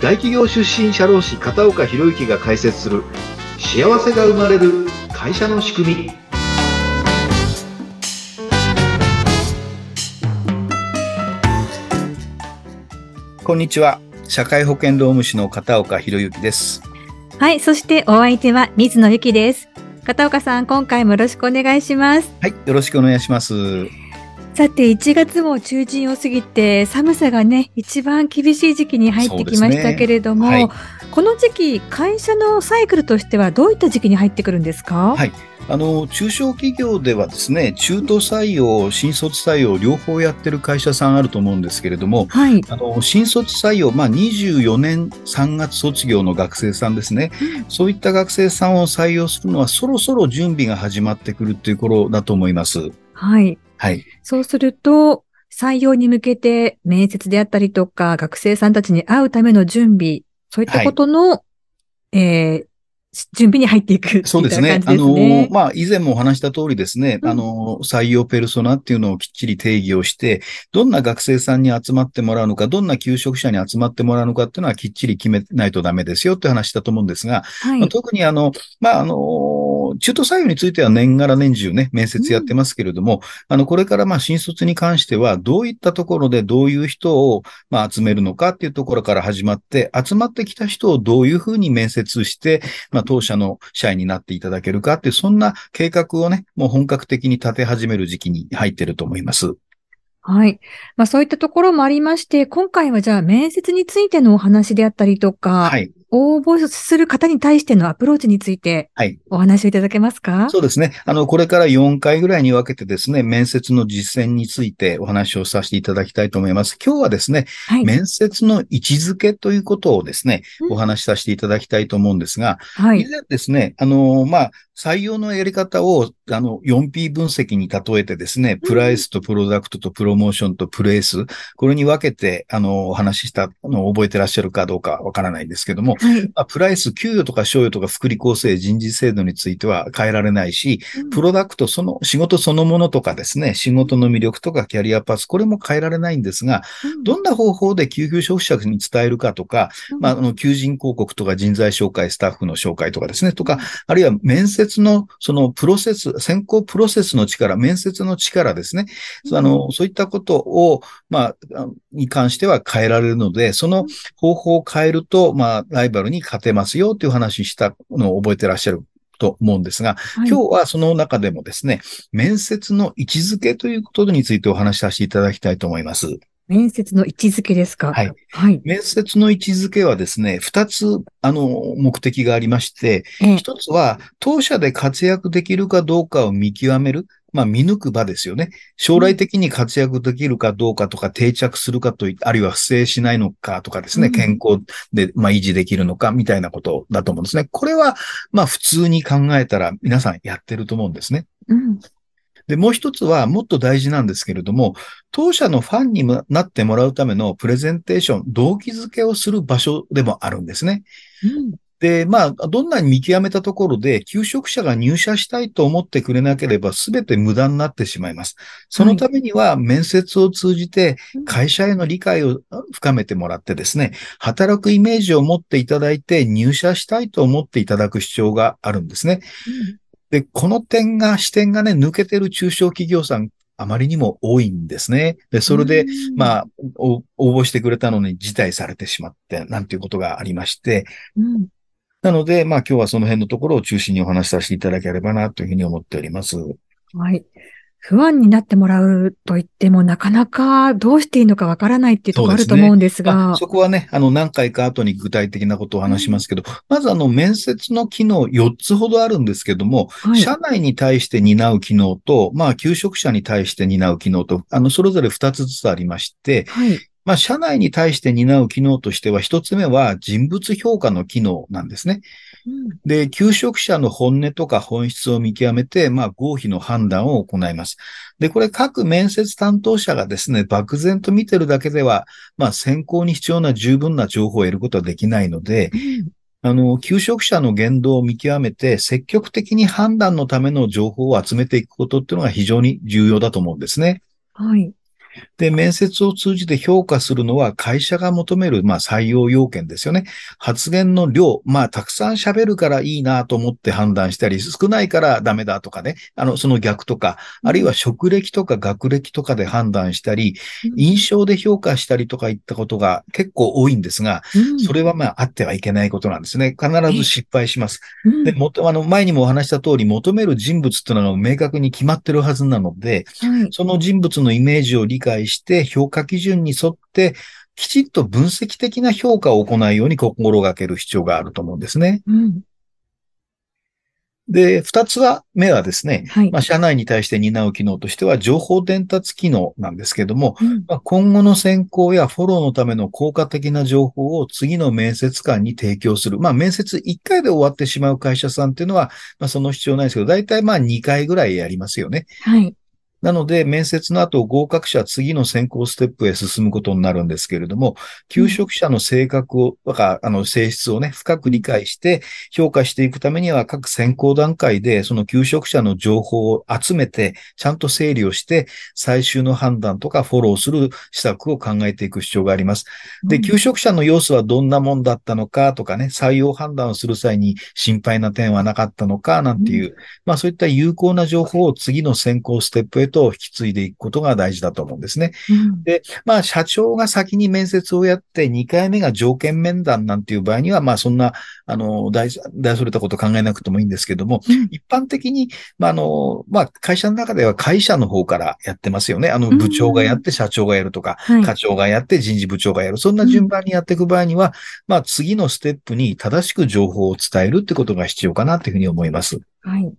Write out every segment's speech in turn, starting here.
大企業出身社労士片岡博之が解説する幸せが生まれる会社の仕組みこんにちは社会保険労務士の片岡博之ですはい、そしてお相手は水野由紀です。片岡さん、今回もよろしくお願いします。はいよろしくお願いしますさて、1月も中旬を過ぎて、寒さがね、一番厳しい時期に入ってきましたけれども、そうですねこの時期、会社のサイクルとしてはどういった時期に入ってくるんですか？はいあの中小企業ではですね中途採用新卒採用両方やってる会社さんあると思うんですけれどもはい。あの新卒採用、まあ、24年3月卒業の学生さんですね、そういった学生さんを採用するのはそろそろ準備が始まってくるっていう頃だと思います。はい。はい。そうすると、採用に向けて面接であったりとか、学生さんたちに会うための準備、そういったことの、えー準備に入っていくっていったそうですね。あの。まあ、以前もお話した通りですね、うんあの採用ペルソナっていうのをきっちり定義をして、どんな学生さんに集まってもらうのか、どんな求職者に集まってもらうのかっていうのはきっちり決めないとダメですよって話だと思うんですが、はいまあ、。特にあの、まあ、あの、中途採用については年がら年中ね、面接やってますけれども、あの、これからまあ、新卒に関しては、どういったところでどういう人をまあ、集めるのかっていうところから始まって、集まってきた人をどういうふうに面接して、まあ、当社の社員になっていただけるかっていう、そんな計画をね、もう本格的に立て始める時期に入ってると思います。はい。まあそういったところもありまして、今回はじゃあ面接についてのお話であったりとか、はい。応募する方に対してのアプローチについてはい。お話をいただけますか？そうですね。あの、これから4回ぐらいに分けてですね、面接の実践についてお話をさせていただきたいと思います。今日はですね、はい。面接の位置づけということをですね、うんお話しさせていただきたいと思うんですが、以はい。前ですね、あの、まあ、採用のやり方を、あの、4P 分析に例えてですね、プライスとプロダクトとプロモーションとプレイス、これに分けて、あの、お話ししたのを覚えてらっしゃるかどうかわからないんですけども、はい。まあ、プライス、給与とか賞与とか福利厚生、人事制度については変えられないし、プロダクト、その仕事そのものとかですね、仕事の魅力とかキャリアパス、これも変えられないんですが、うん。どんな方法で救急消費者に伝えるかとか、まあ、あの、求人広告とか人材紹介、スタッフの紹介とかですね、とか、あるいは面接のそのプロセス、選考プロセスの力、面接の力ですね。あの、そういったことを、まあ、あに関しては変えられるので、その方法を変えると、まあ、ライバルに勝てますよという話したのを覚えてらっしゃると思うんですが、はい今日はその中でもですね、面接の位置づけということについてお話しさせていただきたいと思います。面接の位置づけですか？はい。はい。面接の位置づけはですね、二つ、あの、目的がありまして、ええ一つは、当社で活躍できるかどうかを見極める。まあ、見抜く場ですよね。将来的に活躍できるかどうかとか、定着するかとい、あるいは不正しないのかとかですね、うん健康で、まあ、維持できるのかみたいなことだと思うんですね。これは、まあ、普通に考えたら皆さんやってると思うんですね。うん。で、もう一つはもっと大事なんですけれども、当社のファンにもなってもらうためのプレゼンテーション、動機づけをする場所でもあるんですね。うんで、まあ、どんなに見極めたところで、求職者が入社したいと思ってくれなければ、すべて無駄になってしまいます。そのためには、面接を通じて、会社への理解を深めてもらってですね、働くイメージを持っていただいて、入社したいと思っていただく必要があるんですね。で、この点が、視点がね、抜けてる中小企業さん、あまりにも多いんですね。で、それで、うんまあ、お応募してくれたのに辞退されてしまって、なんていうことがありまして、うんなので、まあ今日はその辺のところを中心にお話しさせていただければなというふうに思っております。はい。不安になってもらうと言っても、なかなかどうしていいのかわからないっていうところあると思うんですまが。あ、そこはね、あの何回か後に具体的なことを話しますけど、まずあの面接の機能4つほどあるんですけども、はい。社内に対して担う機能と、まあ求職者に対して担う機能と、あのそれぞれ2つずつありまして、はい。まあ社内に対して担う機能としては、1つ目は人物評価の機能なんですね。うんで、求職者の本音とか本質を見極めて、まあ、合否の判断を行います。で、これ各面接担当者がですね、漠然と見てるだけでは、まあ、選考に必要な十分な情報を得ることはできないので、うんあの、求職者の言動を見極めて、積極的に判断のための情報を集めていくことっていうのが非常に重要だと思うんですね。はい。で、面接を通じて評価するのは会社が求める、まあ、採用要件ですよね。発言の量、まあ、たくさん喋るからいいなと思って判断したり、少ないからダメだとかね、あの、その逆とか、あるいは職歴とか学歴とかで判断したり、印象で評価したりとかいったことが結構多いんですが、それはまあ、あってはいけないことなんですね。必ず失敗します。で、もと、あの、前にもお話した通り、求める人物っていうのが明確に決まってるはずなので、その人物のイメージを理解して評価基準に沿ってきちっと分析的な評価を行うように心がける必要があると思うんですね。うん。で、二つは、目はですね、はい。まあ、社内に対して担う機能としては、情報伝達機能なんですけども、うんまあ、今後の選考やフォローのための効果的な情報を次の面接官に提供する。まあ、面接1回で終わってしまう会社さんっていうのは、まあ、その必要ないですけど、大体まあ2回ぐらいやりますよね。はい。なので、面接の後、合格者は次の選考ステップへ進むことになるんですけれども、求職者の性格を、あの、性質をね、深く理解して、評価していくためには、各選考段階で、その求職者の情報を集めて、ちゃんと整理をして、最終の判断とかフォローする施策を考えていく必要があります。で、求職者の要素はどんなもんだったのかとかね、採用判断をする際に心配な点はなかったのかなんていう、まあそういった有効な情報を次の選考ステップへと引き継いでいくことが大事だと思うんですね。うんで、まあ社長が先に面接をやって2回目が条件面談なんていう場合には、まあそんな、あの、大、大それたこと考えなくてもいいんですけども、うん一般的に、まああの、まあ会社の中では会社の方からやってますよね。あのうん部長がやって社長がやるとか、はい。課長がやって人事部長がやる。そんな順番にやっていく場合には、まあ次のステップに正しく情報を伝えるってことが必要かなというふうに思います。はい。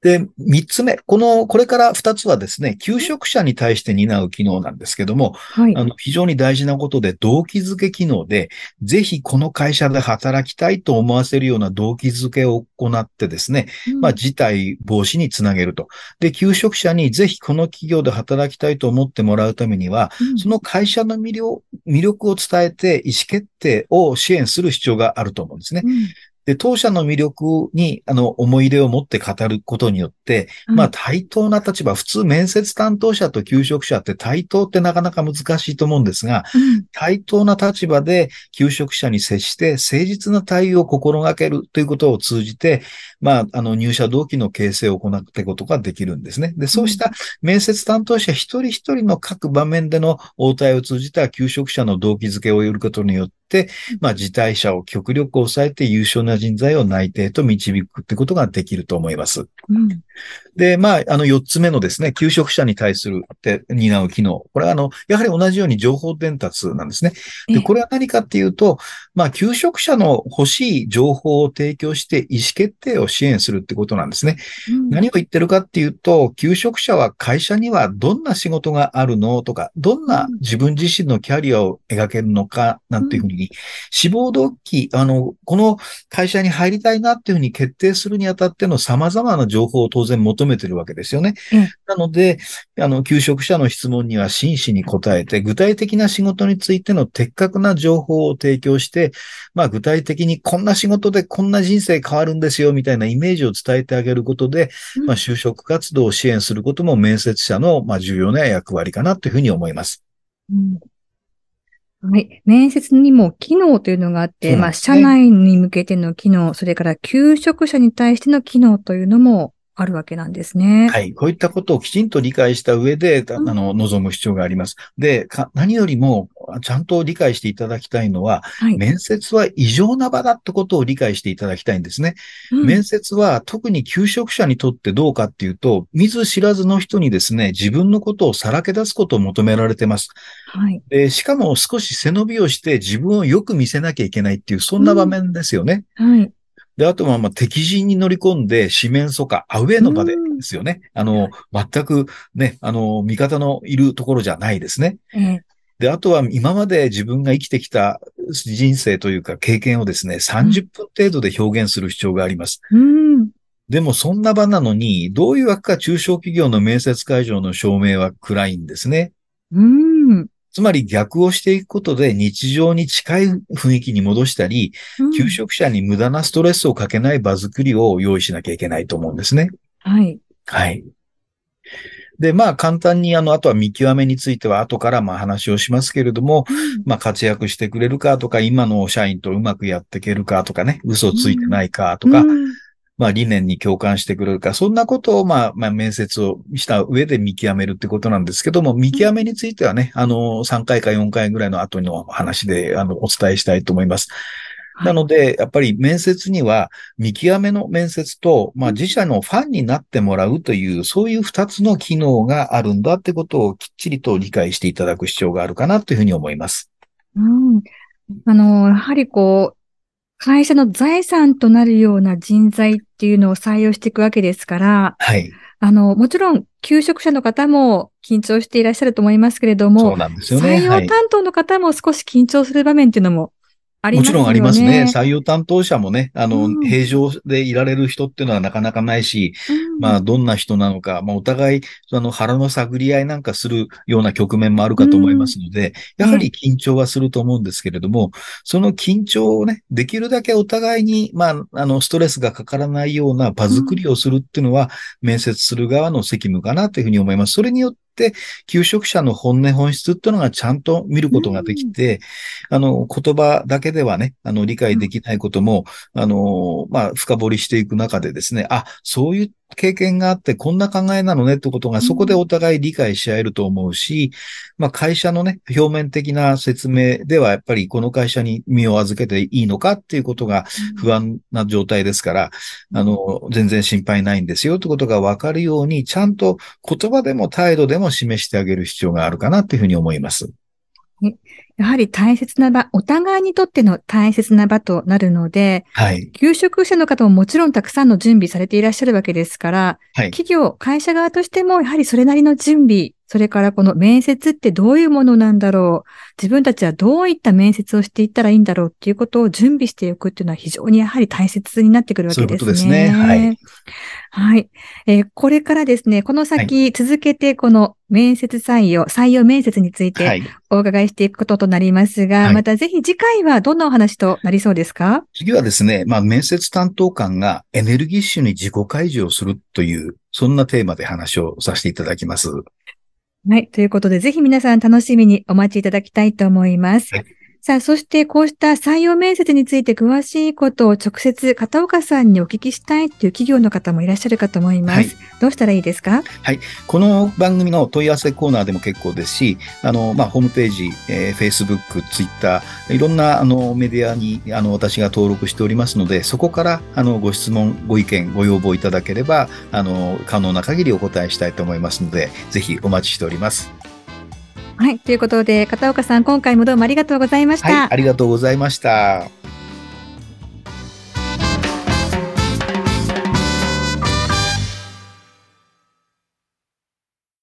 で、三つ目。この、これから二つはですね、求職者に対して担う機能なんですけども、はい。あの、非常に大事なことで、動機づけ機能で、ぜひこの会社で働きたいと思わせるような動機づけを行ってですね、まあ、事態防止につなげると。で、求職者にぜひこの企業で働きたいと思ってもらうためには、うんその会社の魅力魅力を伝えて意思決定を支援する必要があると思うんですね。うんで、当社の魅力に、あの、思い入れを持って語ることによって、まあ、対等な立場、普通面接担当者と求職者って対等ってなかなか難しいと思うんですが、うん。対等な立場で求職者に接して誠実な対応を心がけるということを通じて、まあ、あの、入社動機の形成を行っていくことができるんですね。で、そうした面接担当者一人一人の各場面での応対を通じた求職者の動機づけを得ることによって、まあ、辞退者を極力抑えて優秀な人材を内定と導くってことができると思います。うんで、まあ、あの、四つ目のですね、求職者に対するって担う機能。これは、あの、やはり同じように情報伝達なんですね。で、ええこれは何かっていうと、まあ、求職者の欲しい情報を提供して意思決定を支援するってことなんですね。うん何を言ってるかっていうと、求職者は会社にはどんな仕事があるのとか、どんな自分自身のキャリアを描けるのか、なんていうふうに、志望動機、あの、この会社に入りたいなっていうふうに決定するにあたっての様々な情報を当然求めてるわけですよねええ。なので、あの、求職者の質問には真摯に答えて、具体的な仕事についての的確な情報を提供して、まあ具体的にこんな仕事でこんな人生変わるんですよみたいなイメージを伝えてあげることで、うんまあ就職活動を支援することも面接者のまあ重要な役割かなというふうに思います。うんはい。面接にも機能というのがあって、まあ、社内に向けての機能、それから求職者に対しての機能というのもあるわけなんですね。はい。こういったことをきちんと理解した上で、あの、望む必要があります。で、か何よりも、ちゃんと理解していただきたいのは、はい。面接は異常な場だってことを理解していただきたいんですね。うん面接は特に求職者にとってどうかっていうと、見ず知らずの人にですね、自分のことをさらけ出すことを求められてます。はい。でしかも少し背伸びをして自分をよく見せなきゃいけないっていう、そんな場面ですよね。はい。で、あとは、まあ、敵陣に乗り込んで、四面楚歌、アウェーの場でうんですよね。あの、全くね、あの、味方のいるところじゃないですね。ええで、あとは今まで自分が生きてきた人生というか経験をですね、30分程度で表現する必要があります。うん。でもそんな場なのに、どういうわけか中小企業の面接会場の照明は暗いんですね。うん。つまり逆をしていくことで日常に近い雰囲気に戻したり、うん求職者に無駄なストレスをかけない場作りを用意しなきゃいけないと思うんですね。はい。はい。で、まあ簡単にあの、あとは見極めについては後からまあ話をしますけれども、まあ活躍してくれるかとか、今の社員とうまくやっていけるかとかね、嘘ついてないかとか、うんまあ理念に共感してくれるか、そんなことをまあ、まあ面接をした上で見極めるってことなんですけども、見極めについてはね、あの、3回か4回ぐらいの後の話で、あの、お伝えしたいと思います。なので、やっぱり面接には、見極めの面接と、まあ自社のファンになってもらうという、そういう二つの機能があるんだってことをきっちりと理解していただく必要があるかなというふうに思います。うん。あの、やはりこう、会社の財産となるような人材っていうのを採用していくわけですから、はい。あの、もちろん、求職者の方も緊張していらっしゃると思いますけれどそうも、なんですよね。採用はい。担当の方も少し緊張する場面っていうのもありますよね。もちろんありますね。採用担当者もね、あの、うん平常でいられる人っていうのはなかなかないし、うんまあ、どんな人なのか、まあ、お互い、あの、腹の探り合いなんかするような局面もあるかと思いますので、やはり緊張はすると思うんですけれども、その緊張をね、できるだけお互いに、まあ、あの、ストレスがかからないような場作りをするっていうのは、面接する側の責務かなというふうに思います。それによって、求職者の本音本質っていうのがちゃんと見ることができて、あの、言葉だけではね、あの、理解できないことも、あの、まあ、深掘りしていく中でですね、あ、そういう経験があってこんな考えなのねってことがそこでお互い理解し合えると思うし、まあ会社のね、表面的な説明ではやっぱりこの会社に身を預けていいのかっていうことが不安な状態ですから、あの、全然心配ないんですよってことがわかるように、ちゃんと言葉でも態度でも示してあげる必要があるかなっていうふうに思います。やはり大切な場、お互いにとっての大切な場となるので、はい。求職者の方ももちろんたくさんの準備されていらっしゃるわけですから、はい。企業、会社側としてもやはりそれなりの準備、それからこの面接ってどういうものなんだろう、自分たちはどういった面接をしていったらいいんだろうっていうことを準備しておくっていうのは非常にやはり大切になってくるわけですね。そういうことですねはい。はい。えーこれからですね、この先続けてこの面接採用、採用面接についてはい。お伺いしていくこととなりますが、はいまたぜひ次回はどんなお話となりそうですか？次はですね、まあ、面接担当官がエネルギッシュに自己開示をするという、そんなテーマで話をさせていただきます。はい。ということで、ぜひ皆さん楽しみにお待ちいただきたいと思います。はいさあ、そしてこうした採用面接について詳しいことを直接片岡さんにお聞きしたいという企業の方もいらっしゃるかと思います。はいどうしたらいいですか？この番組の問い合わせコーナーでも結構ですし、あの、まあ、ホームページ、えー、Facebook、Twitter、いろんな、あの、メディアに、あの、私が登録しておりますので、そこから、あの、ご質問、ご意見、ご要望いただければ、あの、可能な限りお答えしたいと思いますので、ぜひお待ちしております。はい。ということで、片岡さん、今回もどうもありがとうございました。はい、ありがとうございました。